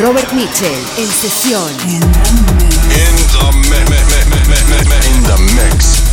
Robert Mitchell en sesión. In the mix.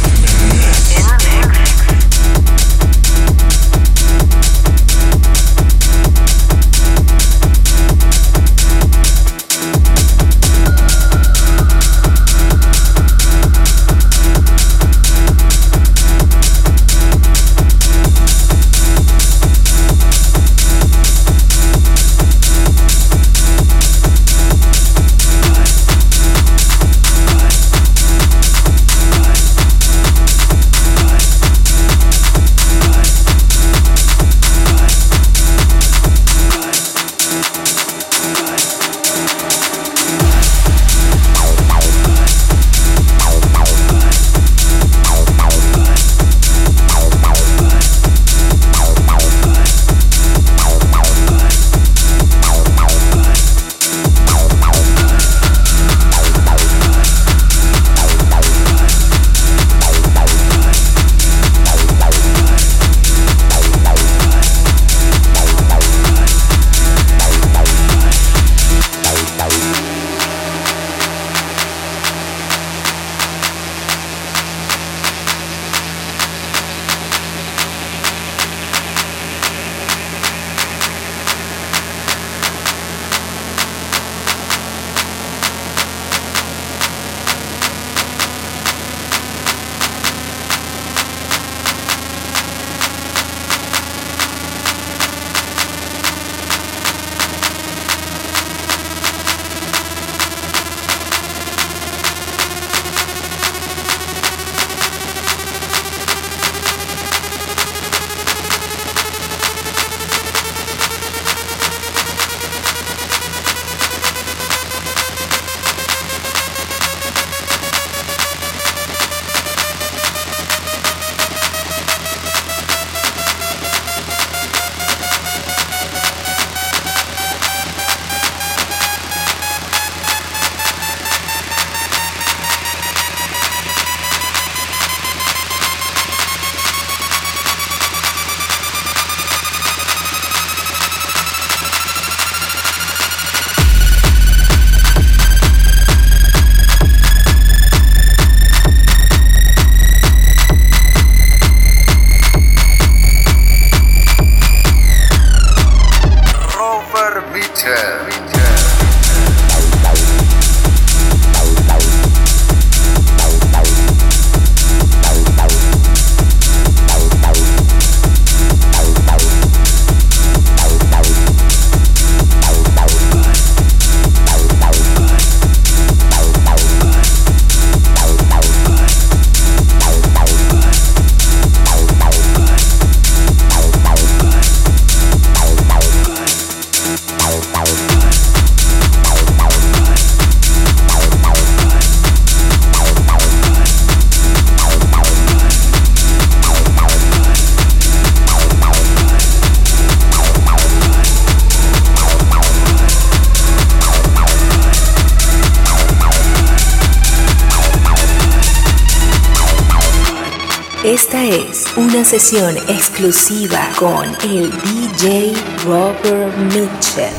Esta es una sesión exclusiva con el DJ Robert Mitchell.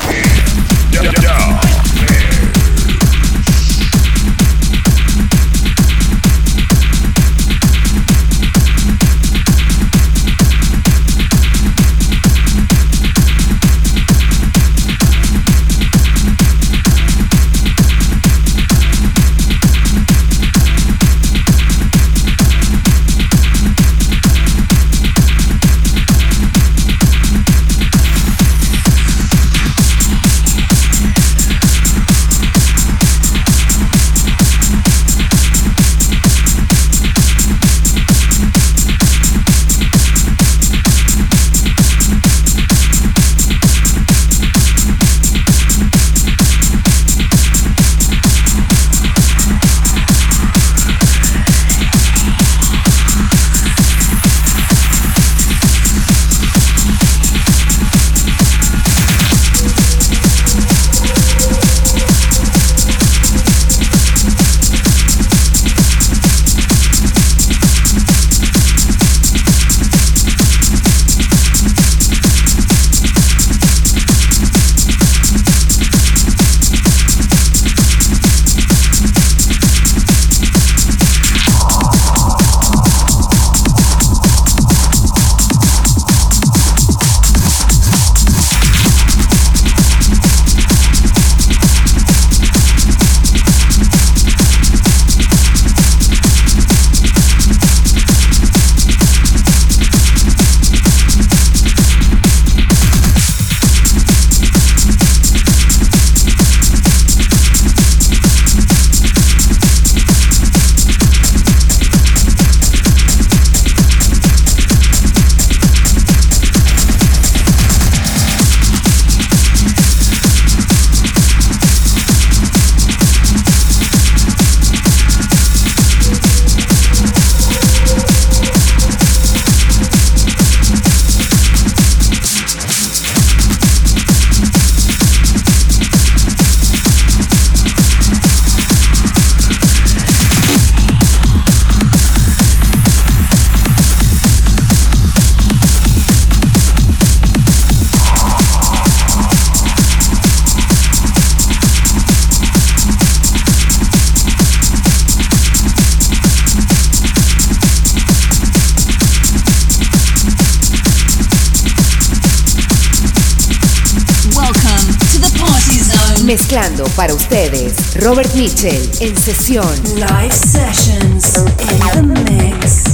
Robert Mitchell en sesión. Live sessions in the mix.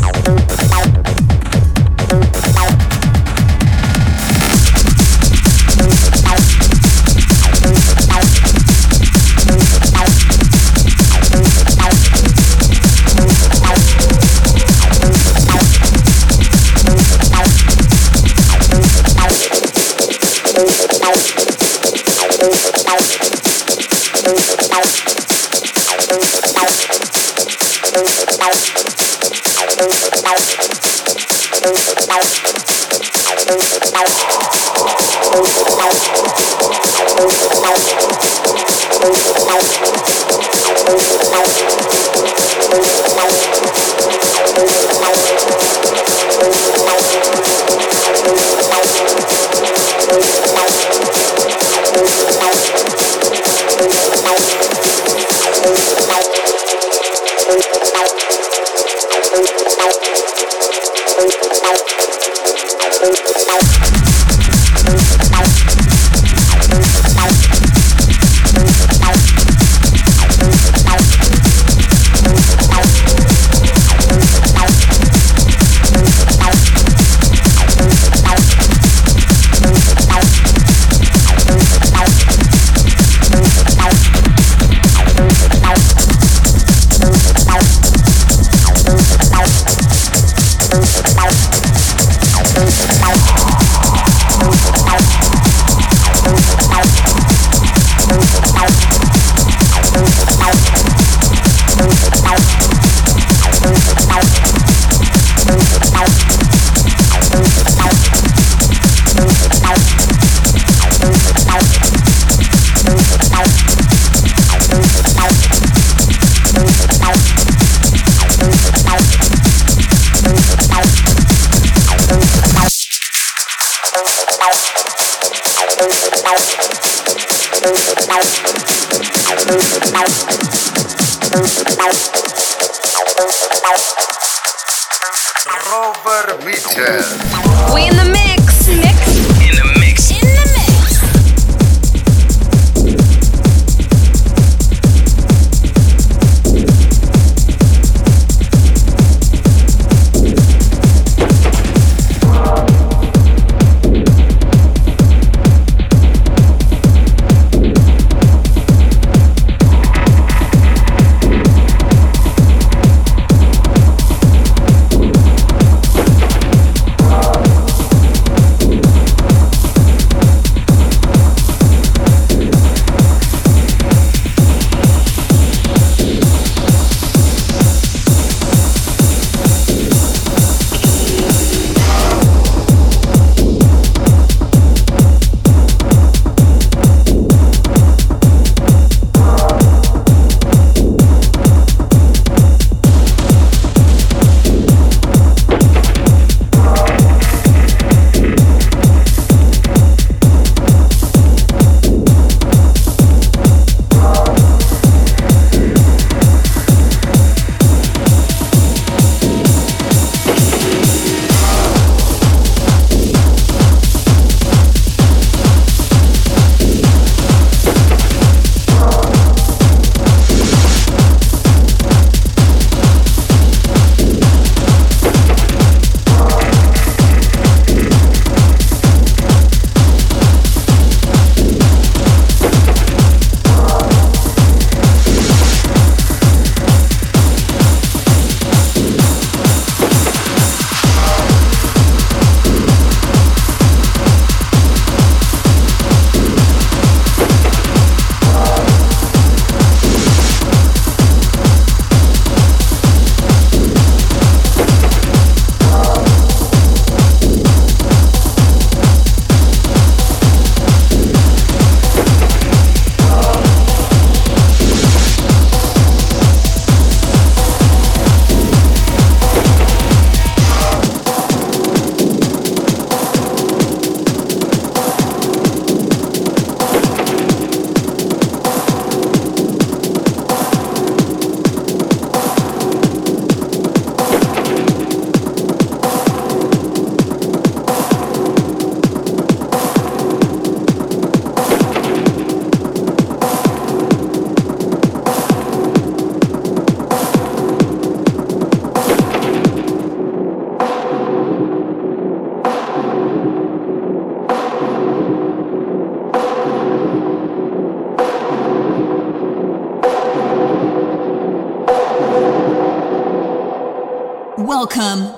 now. Robert Mitchell. We in the mix.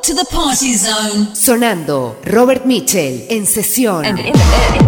To the party zone. Sonando Robert Mitchell en sesión. And in the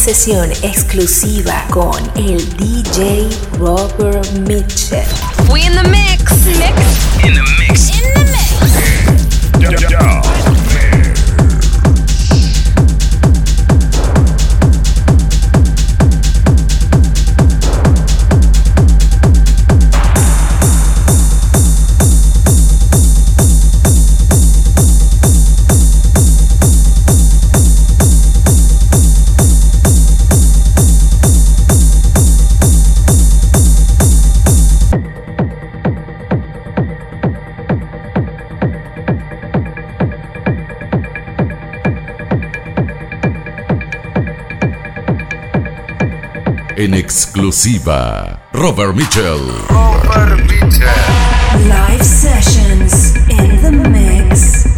sesión exclusiva con el DJ Robert Mitchell. We in the mix. Mix. In the mix. In the mix. En exclusiva, Robert Mitchell. Robert Mitchell. Live sessions in the mix.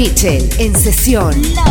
Mitchell en sesión.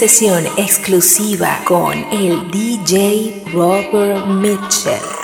sesión exclusiva con el DJ Robert Mitchell.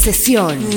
Sesión.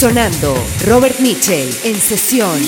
Sonando Robert Mitchell en sesión.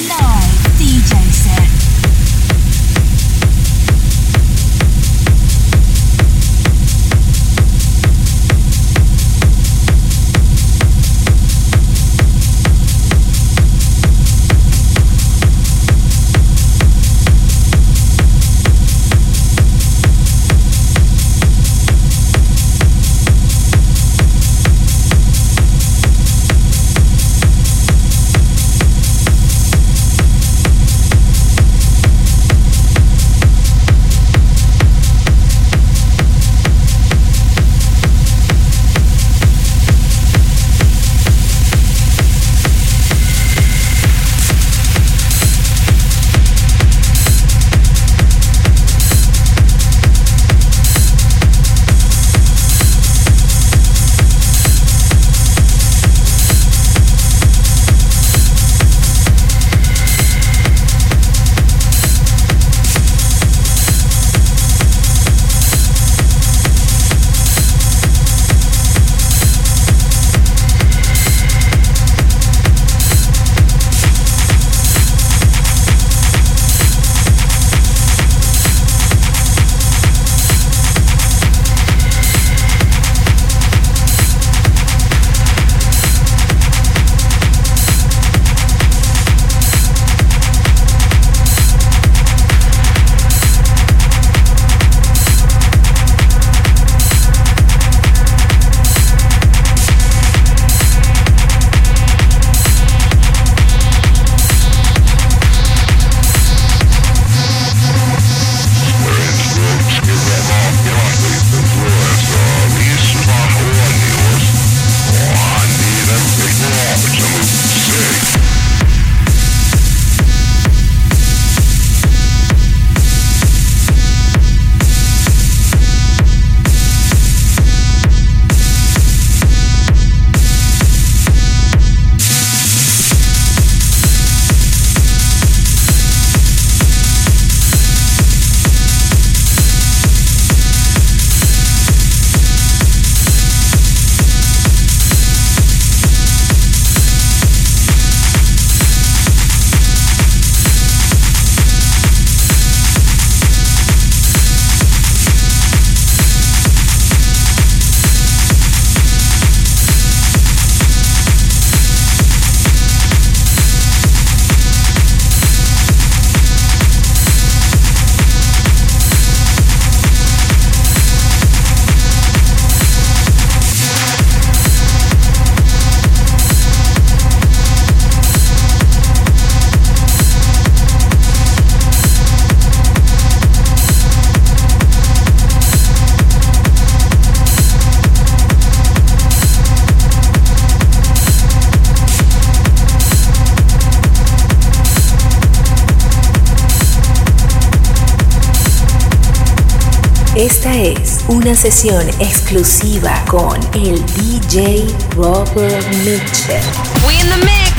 Esta es una sesión exclusiva con el DJ Robert Mitchell.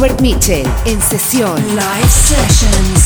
Robert Mitchell en sesión. Live sessions